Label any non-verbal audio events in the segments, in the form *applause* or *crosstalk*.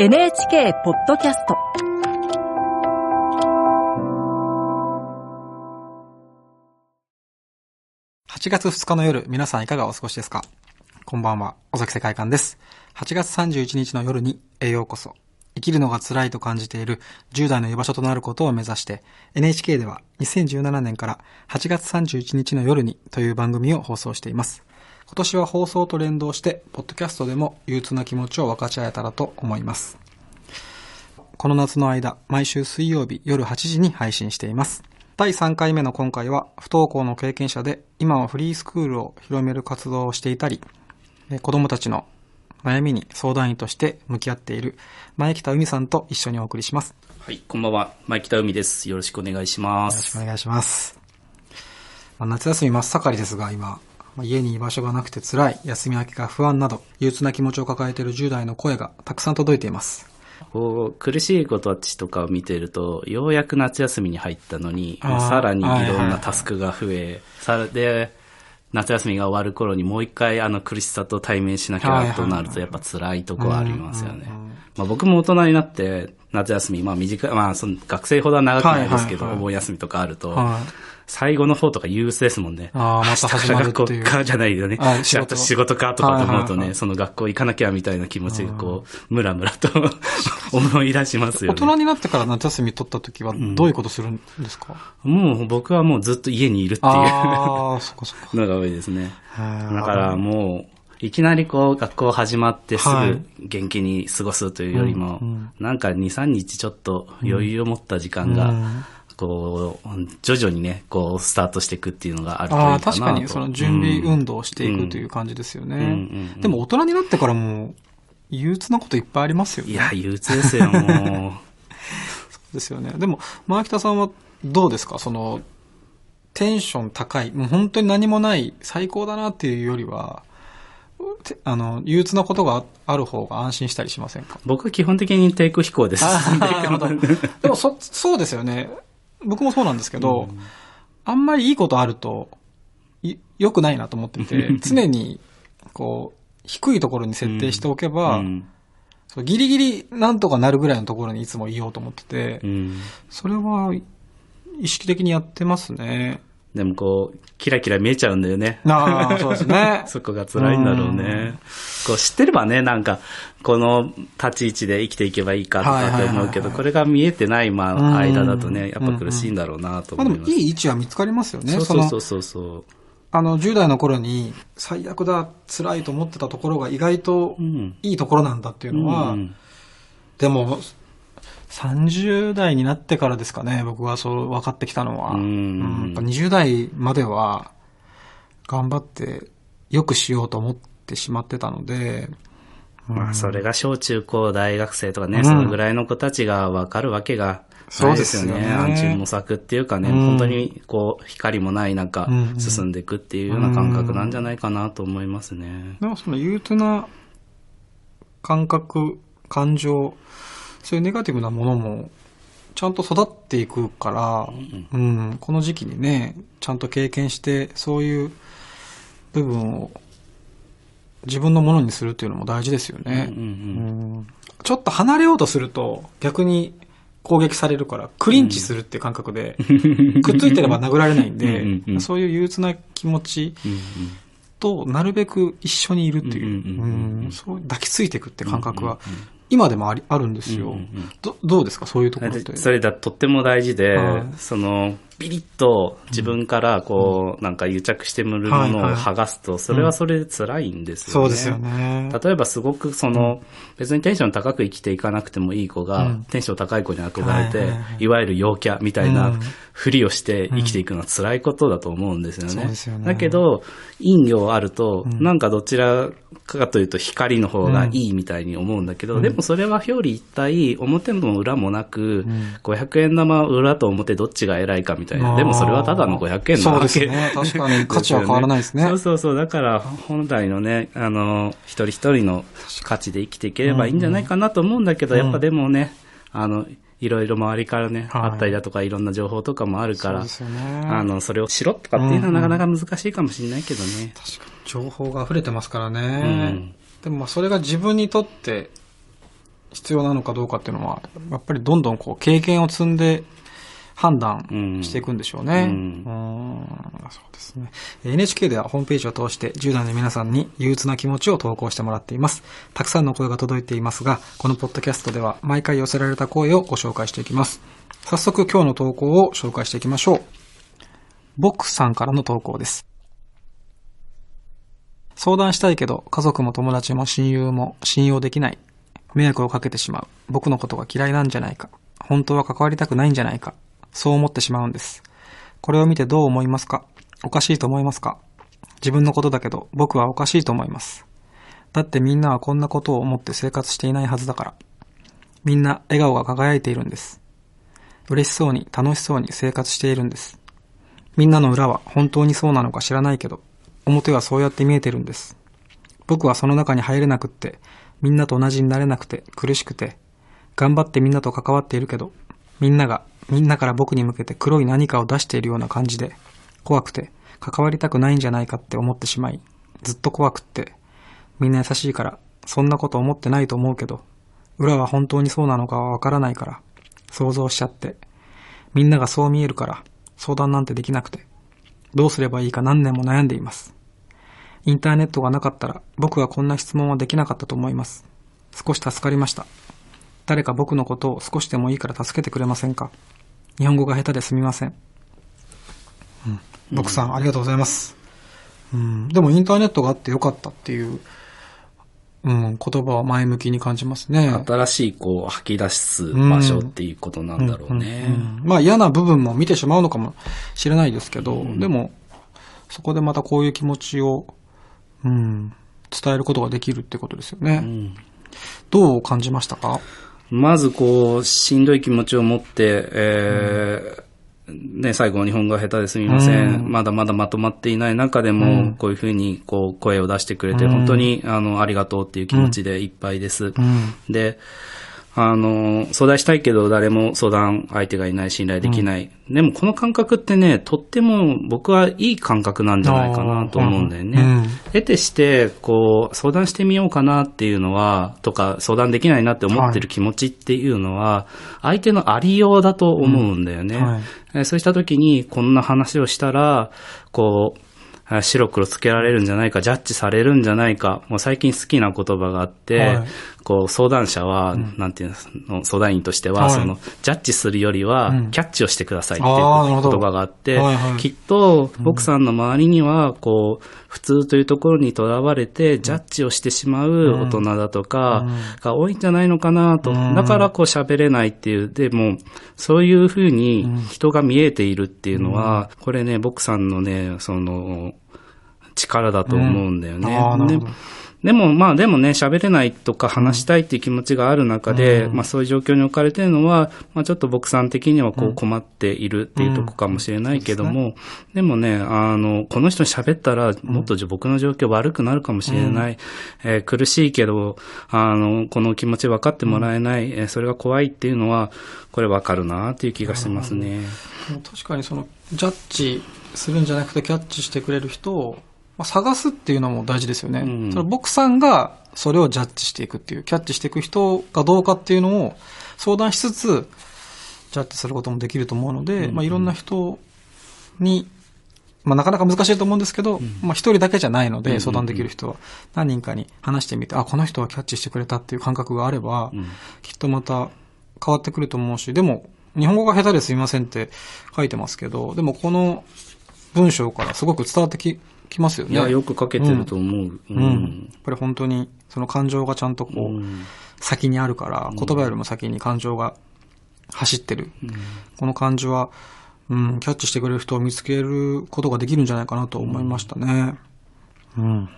NHK ポッドキャスト8月2日の夜、皆さんいかがお過ごしですか？こんばんは、尾崎世界観です。8月31日の夜に、栄養こそ。生きるのが辛いと感じている10代の居場所となることを目指して、NHK では2017年から8月31日の夜にという番組を放送しています。今年は放送と連動して、ポッドキャストでも憂鬱な気持ちを分かち合えたらと思います。この夏の間、毎週水曜日夜8時に配信しています。第3回目の今回は、不登校の経験者で、今はフリースクールを広める活動をしていたり、え子供たちの悩みに相談員として向き合っている前北海さんと一緒にお送りします。はい、こんばんは。前北海です。よろしくお願いしまよろしくす。お願いします。まあ夏休み真っ盛りですが、今、まあ家に居場所がなくて辛い、休み明けが不安など、憂鬱な気持ちを抱えている10代の声がたくさん届いています。こう、苦しい子たちとかを見てると、ようやく夏休みに入ったのに、さらにいろんなタスクが増え、さで、夏休みが終わる頃にもう一回あの苦しさと対面しなきゃとなるとやっぱ辛いとこはありますよね。まあ僕も大人になって夏休み、まあ短い、まあその学生ほどは長くないですけど、お盆休みとかあると、はい。最後の方とか憂鬱ですもんね。あーまた始まるっていう。学校かじゃないよね。あ仕事。仕事かとかと思うとね、はいはいはいその学校行かなきゃみたいな気持ちがこう、ムラムラと *laughs* 思い出しますよね。大人になってから夏休み取った時はどういうことするんですか、もう僕はもうずっと家にいるっていああ、そっかそっか。う *laughs* のが多いですね。だからもう、いきなりこう学校始まってすはい。ぐ元気に過ごすというよりも、うんうん。なんか2、3日ちょっと余裕を持った時間が、うんこう、徐々にね、こう、スタートしていくっていうのがあるといいかああ、なと。確かにその準備運動動をしていくという感じですよね。でも大人になってからも、憂鬱なこといっぱいありますよね。いや、憂鬱ですよ、も *laughs* ですよね。でも、前北さんはどうですか？その、テンション高い、もう本当に何もない、最高だなっていうよりは、てあの、憂鬱なことがある方が安心したりしませんか？う。僕は基本的に低空飛行です。*laughs* でもそ、そうですよね。僕もそうなんですけど、あんまりいいことあると、い良くないなと思ってて、*laughs* 常に、こう、低いところに設定しておけば、うん。そうギリギリなんとかなるぐらいのところにいつもいようと思ってて、うん。それは意識的にやってますね。でもこう、キラキラ見えちゃうんだよね。ああ、そうですね。*laughs* そこが辛いんだろうね。こう知ってればね、なんか、この立ち位置で生きていけばいいかとかって思うけど、これが見えてない間だとね、やっぱ苦しいんだろうなとまあでも思います。いい位置は見つかりますよね。そうそうそうそうそう。あの、10代の頃に最悪だ、辛いと思ってたところが意外とうんいいところなんだっていうのは、うんでも、30代になってからですかね、僕はそう分かってきたのは。うん。うんやっぱ20代までは、頑張って良くしようと思ってしまってたので、まあ、それが小中高大学生とかね、うん。そのぐらいの子たちがわかるわけがないですよね。そうですよね。暗中模索っていうかね、うん。本当にこう、光もない中うんう、ん。進んでいくっていうような感覚なんじゃないかなと思いますね。でもその憂鬱な感覚、感情、そういうネガティブなものも、ちゃんと育っていくから、うん、この時期にね、ちゃんと経験して、そういう部分を自分のものにするっていうのも大事ですよね。うんうんうん。ちょっと離れようとすると、逆に攻撃されるから、クリンチするっていう感覚で、くっついてれば殴られないんで *laughs* うんうんう、ん。そういう憂鬱な気持ちうんうん。となるべく一緒にいるっていう、うんうんうんうんうん。そう抱きついていくって感覚は、今でもありあるんですよ、うんうんうんど。どうですか？そういうところって。それだとっても大事で、はいその、ビリッと自分からこう、なんか癒着してむるものを剥がすと、それはそれで辛いんですよね。そうですよね。例えばすごくその、別にテンション高く生きていかなくてもいい子が、うん。テンション高い子に憧れて、はいわゆる陽キャみたいなうん。ふりをして生きていくのは辛いことだと思うんですよね。そうですよね。だけど、陰陽あると、うん。なんかどちらかというと光の方がいいみたいに思うんだけど、うん。でもそれは表裏一体、表も裏もなく、ん。500円玉裏と表どっちが偉いかみたいな。でもそれはただの500円なわけそうですね確かに価値は変わらないですねそうそうそう。だから、本来のね、あの、一人一人の価値で生きていければいいんじゃないかなと思うんだけど、うんやっぱでもね、あの、いろいろ周りからね、はいあったりだとか、いろんな情報とかもあるから、ね。あの、それをしろとかっていうのはなかなか難しいかもしれないけどね。確かに情報が溢れてますからうね。ん。でもまあそれが自分にとって必要なのかどうかっていうのは、やっぱりどんどんこう経験を積んで判断していくんでしょうね。うん。うんそうですね。NHK ではホームページを通して10代の皆さんに憂鬱な気持ちを投稿してもらっています。たくさんの声が届いていますが、このポッドキャストでは毎回寄せられた声をご紹介していきます。早速今日の投稿を紹介していきましょう。ボックさんからの投稿です。相談したいけど、家族も友達も親友も信用できない。迷惑をかけてしまう。僕のことが嫌いなんじゃないか。本当は関わりたくないんじゃないか。そう思ってしまうんです。これを見てどう思いますか？おかしいと思いますか？自分のことだけど、僕はおかしいと思います。だってみんなはこんなことを思って生活していないはずだから。みんな笑顔が輝いているんです。嬉しそうに楽しそうに生活しているんです。みんなの裏は本当にそうなのか知らないけど、表はそうやって見えてるんです。僕はその中に入れなくって、みんなと同じになれなくて苦しくて、頑張ってみんなと関わっているけど、みんなが、みんなから僕に向けて黒い何かを出しているような感じで、怖くて、関わりたくないんじゃないかって思ってしまい、ずっと怖くって、みんな優しいから、そんなこと思ってないと思うけど、裏は本当にそうなのかはわからないから、想像しちゃって、みんながそう見えるから、相談なんてできなくて、どうすればいいか何年も悩んでいます。インターネットがなかったら、僕はこんな質問はできなかったと思います。少し助かりました。誰か僕のことを少しでもいいから助けてくれませんか？日本語が下手ですみません。うん。僕さん、ありがとうございます。うん。でもインターネットがあってよかったっていう、うん、言葉は前向きに感じますね。新しいこう吐き出す場所っていうことなんだろうね。うんうんうんまあ嫌な部分も見てしまうのかもしれないですけど、でも、そこでまたこういう気持ちを、うん、伝えることができるってことですよね。うんどう感じましたか？まずこう、しんどい気持ちを持って、えーね、最後日本語が下手ですみません,、うんまだまだまとまっていない中でも、うんこういうふうにこう声を出してくれて、うん本当にあのありがとうっていう気持ちでいっぱいです。うん。で、あの、相談したいけど誰も相談相手がいない、信頼できない。でもこの感覚ってね、とっても僕はいい感覚なんじゃないかなと思うんだよね。うん得てして、こう、相談してみようかなっていうのは、とか、相談できないなって思ってる気持ちっていうのは、相手のありようだと思うんだよね。はいえーそうした時に、こんな話をしたら、こう、あ白黒つけられるんじゃないか、ジャッジされるんじゃないか、もう最近好きな言葉があって、はいこう、相談者は、なんていうの、相談員としては、はい。その、ジャッジするよりはうん、キャッチをしてくださいっていう言葉があって、はいはい。きっと、僕さんの周りには、こう、普通というところにとらわれて、ジャッジをしてしまう大人だとか、が多いんじゃないのかなと。うん。だから、こう、喋れないっていう。でも、そういうふうに人が見えているっていうのは、これね、僕さんのね、その、力だと思うんだよね。うん。あーなるほどででも、まあでもね、喋れないとか話したいっていう気持ちがある中で、まあそういう状況に置かれてるのは、まあちょっと僕さん的にはこう困っているっていうとこかもしれないけども、でもね、あの、この人に喋ったら、もっと僕の状況悪くなるかもしれない。えー苦しいけど、あの、この気持ち分かってもらえない、えーそれが怖いっていうのは、これ分かるなっていう気がしますね。確かにその、ジャッジするんじゃなくてキャッチしてくれる人を、まあ、探すっていうのも大事ですよね。うん。その僕さんがそれをジャッジしていくっていう、キャッチしていく人かどうかっていうのを相談しつつ、ジャッジすることもできると思うので、まあ、いろんな人に、まあ、なかなか難しいと思うんですけど、まあ、一人だけじゃないので、相談できる人は、何人かに話してみて、あ、この人はキャッチしてくれたっていう感覚があれば、うん。きっとまた変わってくると思うし、でも、日本語が下手ですみませんって書いてますけど、でもこの文章からすごく伝わってききますよね。いや、よく書けてると思う。ううん。やっぱり本当に、その感情がちゃんとこう、うん先にあるから、言葉よりも先に感情が走ってる。この感じは、うん、キャッチしてくれる人を見つけることができるんじゃないかなと思いましたね。うん。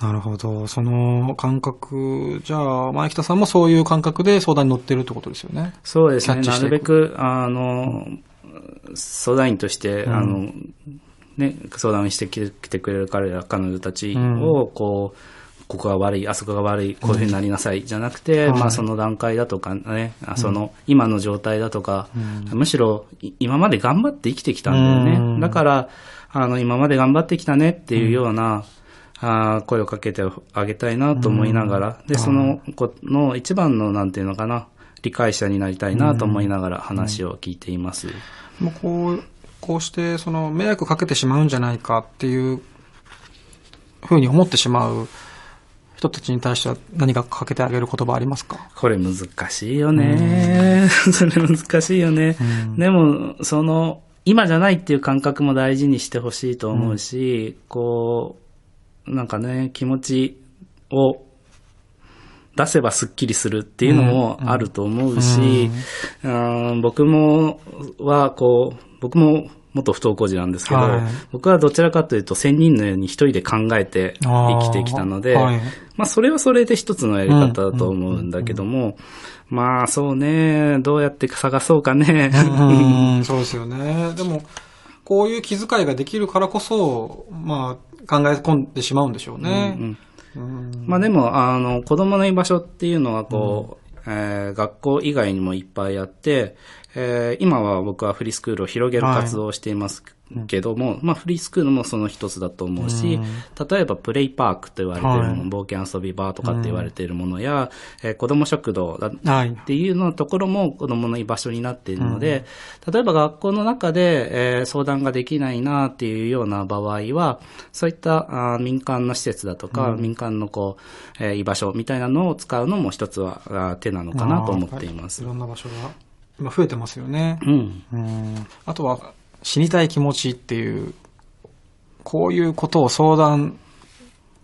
なるほど。その感覚、じゃあ、前北さんもそういう感覚で相談に乗ってるってことですよね。そうですね。なるべく、あの、相談員として、うんあの、ね、相談してきてくれる彼ら、彼女たちうん。を、こう、ここが悪い、あそこが悪い、こういうふうになりなさい、じゃなくて、はい。まあその段階だとかね、あその今の状態だとか、むしろい今まで頑張って生きてきたんだよね。うん。だから、あの、今まで頑張ってきたねっていうような、あ声をかけてあげたいなと思いながら、で、その子の一番の、なん。ていうのかな、理解者になりたいなと思いながら話を聞いています。もうこう、こうして、その、迷惑かけてしまうんじゃないかっていう、ふうに思ってしまう人たちに対しては何かかけてあげる言葉ありますか？これ難しいよね。*laughs* それ難しいよね。でも、その、今じゃないっていう感覚も大事にしてほしいと思うし、こう、なんかね、気持ちを出せばスッキリするっていうのもあると思うし、うん。僕もは、こう、僕も元不登校児なんですけど、はい。僕はどちらかというと仙人のように一人で考えて生きてきたので、はい。まあそれはそれで一つのやり方だと思うんだけども、まあそうね、どうやって探そうかね。うん、*laughs* そうですよね。でも、こういう気遣いができるからこそ、まあ、考え込んでしまうんでしょうね。うんうんまあでも、あの、子供の居場所っていうのはこう、えー学校以外にもいっぱいあって、えー今は僕はフリースクールを広げる活動をしていますけども、まあフリースクールもその一つだと思うし、例えばプレイパークと言われているもの、はい。冒険遊び場とかって言われているものや、えー子供食堂っていうのところも子供の居場所になっているので、例えば学校の中で、えー相談ができないなっていうような場合は、そういったあー民間の施設だとか、民間のこう、えー居場所みたいなのを使うのも一つは手なのかなと思っています。いろんな場所が今増えてますよね。うん。うん。あとは、死にたい気持ちっていう、こういうことを相談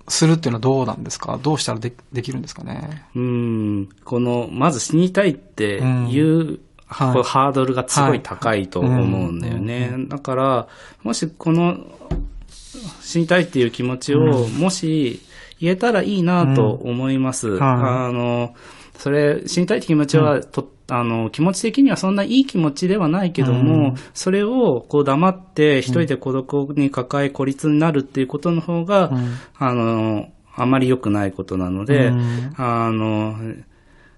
するっていうのはどうなんですか？どうしたらでできるんですかね？うん。この、まず死にたいっていう、はい。こうハードルがすごい高いと思うんだよね。だから、もしこの死にたいっていう気持ちを、もし言えたらいいなと思います。はい。あの、それ、死にたいって気持ちは、と、あの、気持ち的にはそんないい気持ちではないけども、それをこう黙って一人で孤独に抱え孤立になるっていうことの方が、あの、あまり良くないことなので、うん。あの、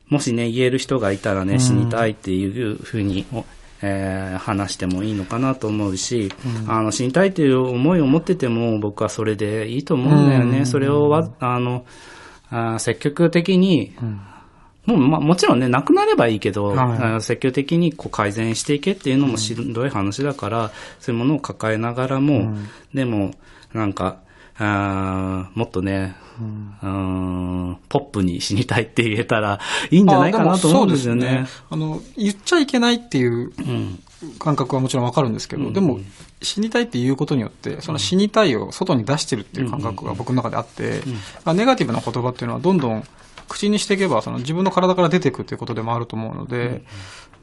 もしね、言える人がいたらね、死にたいっていうふうに、おえー話してもいいのかなと思うし、あの、死にたいという思いを持ってても、僕はそれでいいと思うんだよね。うん。それをわ、あの、あー積極的に、もう、まあ、もちろんね、なくなればいいけど、はい。積極的にこう改善していけっていうのもしんどい話だから、そういうものを抱えながらも、でも、なんか、あーもっとね、うん、ポップに死にたいって言えたらいいんじゃないかなと思うんですよね。あでもそうですあの、言っちゃいけないっていううん。感覚はもちろんわかるんですけど、でも、死にたいっていうことによって、その死にたいを外に出してるっていう感覚が僕の中であって、まあネガティブな言葉っていうのはどんどん口にしていけば、その自分の体から出ていくっていうことでもあると思うので、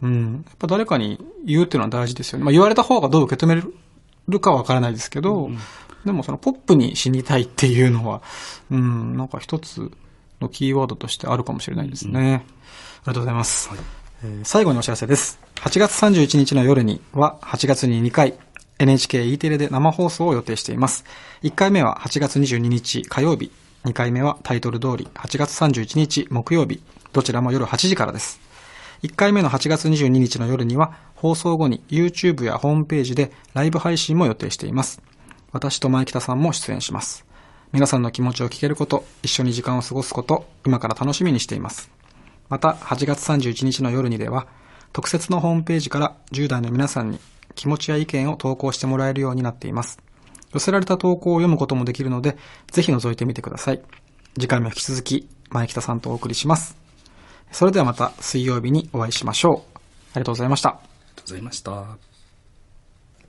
うん、やっぱ誰かに言うっていうのは大事ですよね。まあ言われた方がどう受け止めるかはわからないですけど、でもそのポップに死にたいっていうのは、うん、なんか一つのキーワードとしてあるかもしれないですね。ありがとうございます。えー最後にお知らせです。8月31日の夜には8月に2回 NHKE テレで生放送を予定しています。1回目は8月22日火曜日、2回目はタイトル通り8月31日木曜日、どちらも夜8時からです。1回目の8月22日の夜には放送後に YouTube やホームページでライブ配信も予定しています。私と前北さんも出演します。皆さんの気持ちを聞けること、一緒に時間を過ごすこと、今から楽しみにしています。また、8月31日の夜にでは、特設のホームページから10代の皆さんに気持ちや意見を投稿してもらえるようになっています。寄せられた投稿を読むこともできるので、ぜひ覗いてみてください。次回も引き続き、前北さんとお送りします。それではまた水曜日にお会いしましょう。ありがとうございました。ありがとうございました。